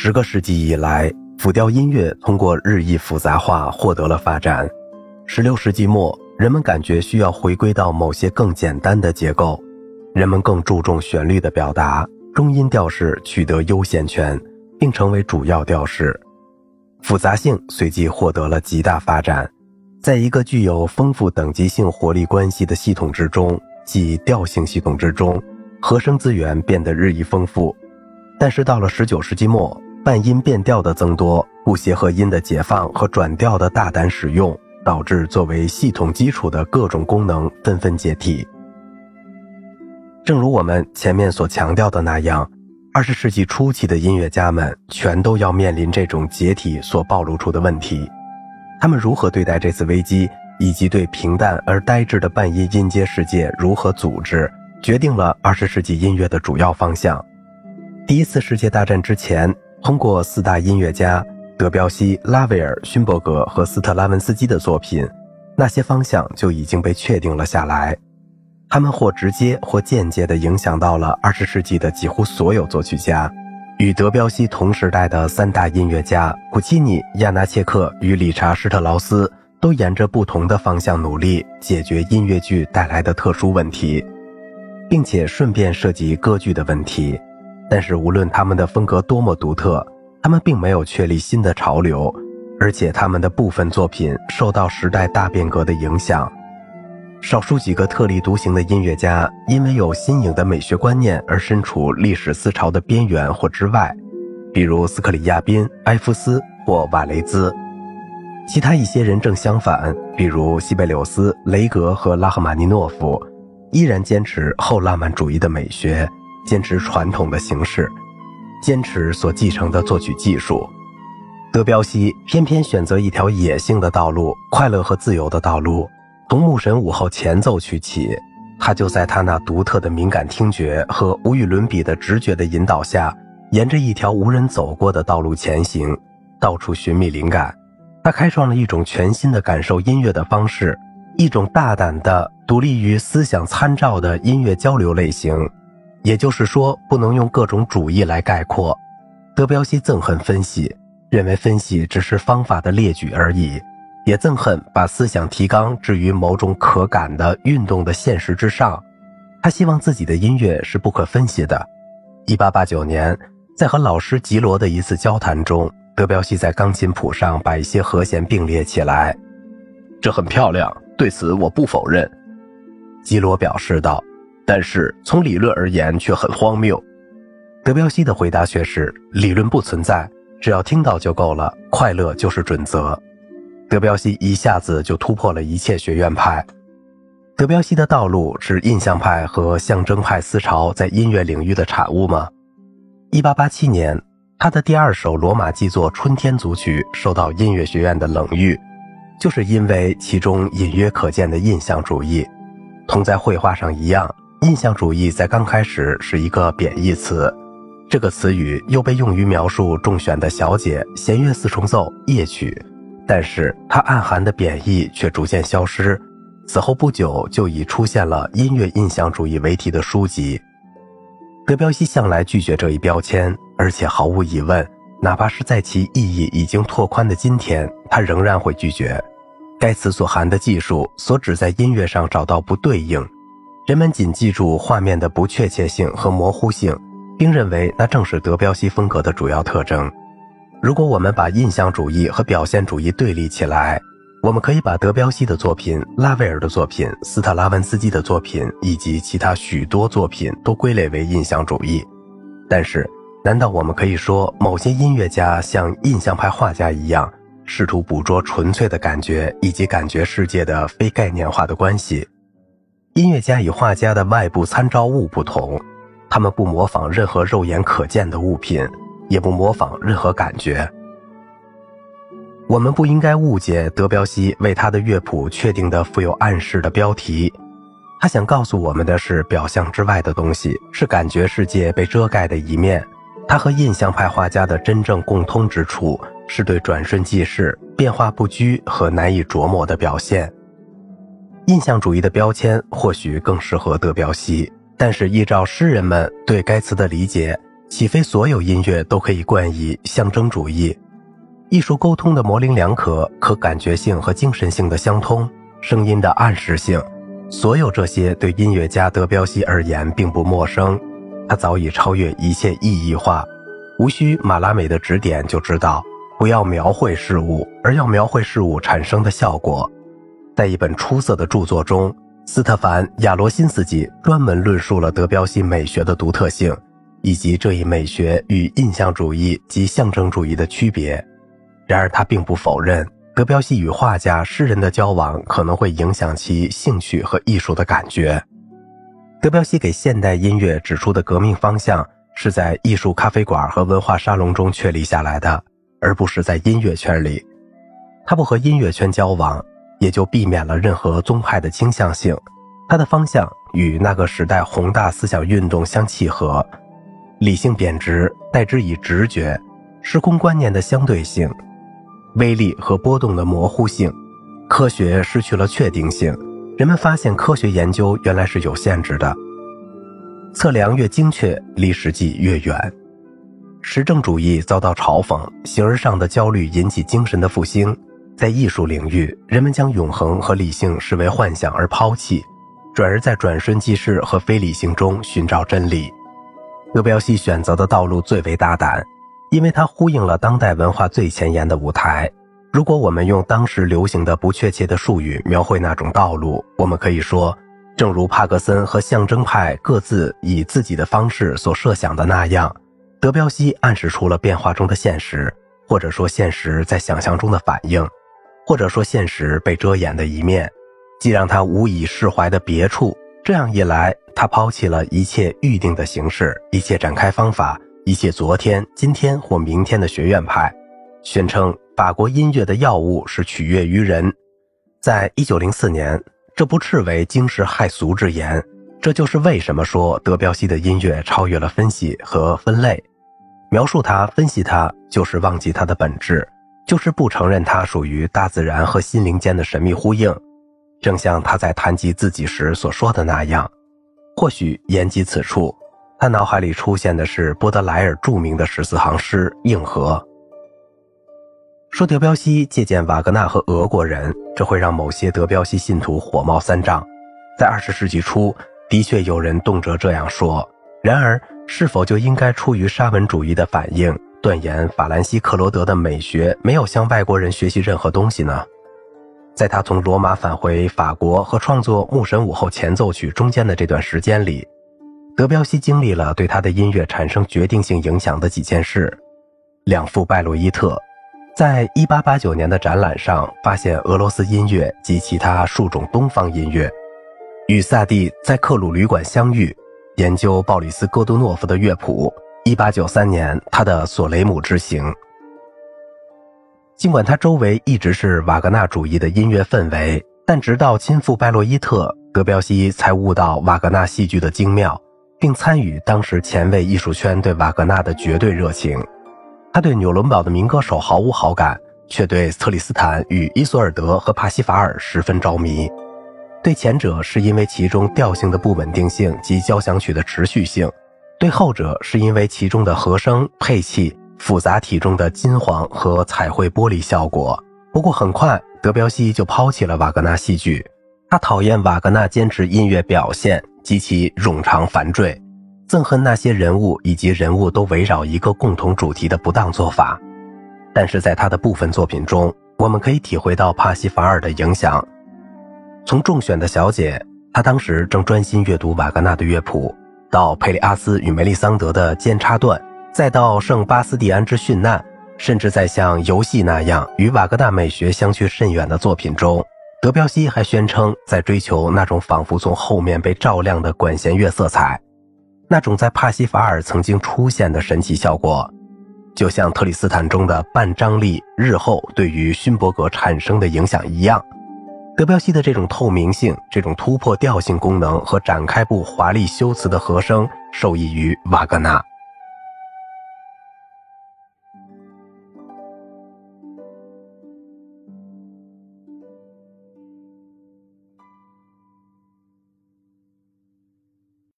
十个世纪以来，浮雕音乐通过日益复杂化获得了发展。十六世纪末，人们感觉需要回归到某些更简单的结构，人们更注重旋律的表达，中音调式取得优先权，并成为主要调式。复杂性随即获得了极大发展。在一个具有丰富等级性活力关系的系统之中，即调性系统之中，和声资源变得日益丰富。但是到了十九世纪末，半音变调的增多、不协和音的解放和转调的大胆使用，导致作为系统基础的各种功能纷纷解体。正如我们前面所强调的那样，二十世纪初期的音乐家们全都要面临这种解体所暴露出的问题。他们如何对待这次危机，以及对平淡而呆滞的半音音阶世界如何组织，决定了二十世纪音乐的主要方向。第一次世界大战之前，通过四大音乐家德彪西、拉威尔、勋伯格和斯特拉文斯基的作品，那些方向就已经被确定了下来。他们或直接或间接地影响到了二十世纪的几乎所有作曲家。与德彪西同时代的三大音乐家古契尼、亚纳切克与理查施特劳斯，都沿着不同的方向努力解决音乐剧带来的特殊问题，并且顺便涉及歌剧的问题。但是，无论他们的风格多么独特，他们并没有确立新的潮流，而且他们的部分作品受到时代大变革的影响。少数几个特立独行的音乐家，因为有新颖的美学观念而身处历史思潮的边缘或之外，比如斯克里亚宾、埃夫斯或瓦雷兹。其他一些人正相反，比如西贝柳斯、雷格和拉赫玛尼诺夫，依然坚持后浪漫主义的美学。坚持传统的形式，坚持所继承的作曲技术。德彪西偏偏选择一条野性的道路，快乐和自由的道路。从牧神午后前奏曲起，他就在他那独特的敏感听觉和无与伦比的直觉的引导下，沿着一条无人走过的道路前行，到处寻觅灵感。他开创了一种全新的感受音乐的方式，一种大胆的、独立于思想参照的音乐交流类型。也就是说，不能用各种主义来概括。德彪西憎恨分析，认为分析只是方法的列举而已，也憎恨把思想提纲置于某种可感的运动的现实之上。他希望自己的音乐是不可分析的。1889年，在和老师吉罗的一次交谈中，德彪西在钢琴谱上把一些和弦并列起来，这很漂亮，对此我不否认。吉罗表示道。但是从理论而言却很荒谬，德彪西的回答却是：理论不存在，只要听到就够了，快乐就是准则。德彪西一下子就突破了一切学院派。德彪西的道路是印象派和象征派思潮在音乐领域的产物吗？1887年，他的第二首罗马祭作《春天组曲》受到音乐学院的冷遇，就是因为其中隐约可见的印象主义，同在绘画上一样。印象主义在刚开始是一个贬义词，这个词语又被用于描述中选的小姐、弦乐四重奏、夜曲，但是它暗含的贬义却逐渐消失。此后不久，就已出现了音乐印象主义为题的书籍。德彪西向来拒绝这一标签，而且毫无疑问，哪怕是在其意义已经拓宽的今天，他仍然会拒绝。该词所含的技术，所指在音乐上找到不对应。人们仅记住画面的不确切性和模糊性，并认为那正是德彪西风格的主要特征。如果我们把印象主义和表现主义对立起来，我们可以把德彪西的作品、拉威尔的作品、斯特拉文斯基的作品以及其他许多作品都归类为印象主义。但是，难道我们可以说某些音乐家像印象派画家一样，试图捕捉纯粹的感觉以及感觉世界的非概念化的关系？音乐家与画家的外部参照物不同，他们不模仿任何肉眼可见的物品，也不模仿任何感觉。我们不应该误解德彪西为他的乐谱确定的富有暗示的标题，他想告诉我们的是表象之外的东西，是感觉世界被遮盖的一面。他和印象派画家的真正共通之处，是对转瞬即逝、变化不居和难以琢磨的表现。印象主义的标签或许更适合德彪西，但是依照诗人们对该词的理解，岂非所有音乐都可以冠以象征主义？艺术沟通的模棱两可，可感觉性和精神性的相通，声音的暗示性，所有这些对音乐家德彪西而言并不陌生。他早已超越一切意义化，无需马拉美的指点就知道，不要描绘事物，而要描绘事物产生的效果。在一本出色的著作中，斯特凡·亚罗辛斯基专门论述了德彪西美学的独特性。以及这一美学与印象主义及象征主义的区别。然而，他并不否认德彪西与画家、诗人的交往可能会影响其兴趣和艺术的感觉。德彪西给现代音乐指出的革命方向，是在艺术咖啡馆和文化沙龙中确立下来的，而不是在音乐圈里。他不和音乐圈交往，也就避免了任何宗派的倾向性。它的方向与那个时代宏大思想运动相契合。理性贬值，代之以直觉，时空观念的相对性，威力和波动的模糊性，科学失去了确定性。人们发现科学研究原来是有限制的，测量越精确，离实际越远。实证主义遭到嘲讽，形而上的焦虑引起精神的复兴。在艺术领域，人们将永恒和理性视为幻想而抛弃，转而在转瞬即逝和非理性中寻找真理。德彪西选择的道路最为大胆，因为它呼应了当代文化最前沿的舞台。如果我们用当时流行的不确切的术语描绘那种道路，我们可以说，正如帕格森和象征派各自以自己的方式所设想的那样，德彪西暗示出了变化中的现实，或者说现实在想象中的反应，或者说现实被遮掩的一面，既让他无以释怀的别处。这样一来。他抛弃了一切预定的形式，一切展开方法，一切昨天、今天或明天的学院派，宣称法国音乐的要务是取悦于人。在一九零四年，这不斥为惊世骇俗之言。这就是为什么说德彪西的音乐超越了分析和分类，描述它、分析它，就是忘记它的本质，就是不承认它属于大自然和心灵间的神秘呼应。正像他在谈及自己时所说的那样。或许言及此处，他脑海里出现的是波德莱尔著名的十四行诗《硬核》。说德彪西借鉴瓦格纳和俄国人，这会让某些德彪西信徒火冒三丈。在二十世纪初，的确有人动辄这样说。然而，是否就应该出于沙文主义的反应，断言法兰西·克罗德的美学没有向外国人学习任何东西呢？在他从罗马返回法国和创作《牧神午后前奏曲》中间的这段时间里，德彪西经历了对他的音乐产生决定性影响的几件事。两幅拜洛伊特，在1889年的展览上发现俄罗斯音乐及其他数种东方音乐。与萨蒂在克鲁旅馆相遇，研究鲍里斯·戈杜诺夫的乐谱。1893年，他的《索雷姆之行》。尽管他周围一直是瓦格纳主义的音乐氛围，但直到亲赴拜洛伊特，德彪西才悟到瓦格纳戏剧的精妙，并参与当时前卫艺术圈对瓦格纳的绝对热情。他对纽伦堡的民歌手毫无好感，却对特里斯坦与伊索尔德和帕西法尔十分着迷。对前者是因为其中调性的不稳定性及交响曲的持续性，对后者是因为其中的和声配器。复杂体中的金黄和彩绘玻璃效果。不过很快，德彪西就抛弃了瓦格纳戏剧。他讨厌瓦格纳坚持音乐表现及其冗长繁赘，憎恨那些人物以及人物都围绕一个共同主题的不当做法。但是在他的部分作品中，我们可以体会到帕西法尔的影响。从中选的小姐，他当时正专心阅读瓦格纳的乐谱，到佩里阿斯与梅丽桑德的尖插段。再到圣巴斯蒂安之殉难，甚至在像游戏那样与瓦格纳美学相去甚远的作品中，德彪西还宣称在追求那种仿佛从后面被照亮的管弦乐色彩，那种在帕西法尔曾经出现的神奇效果，就像特里斯坦中的半张力日后对于勋伯格产生的影响一样。德彪西的这种透明性、这种突破调性功能和展开部华丽修辞的和声，受益于瓦格纳。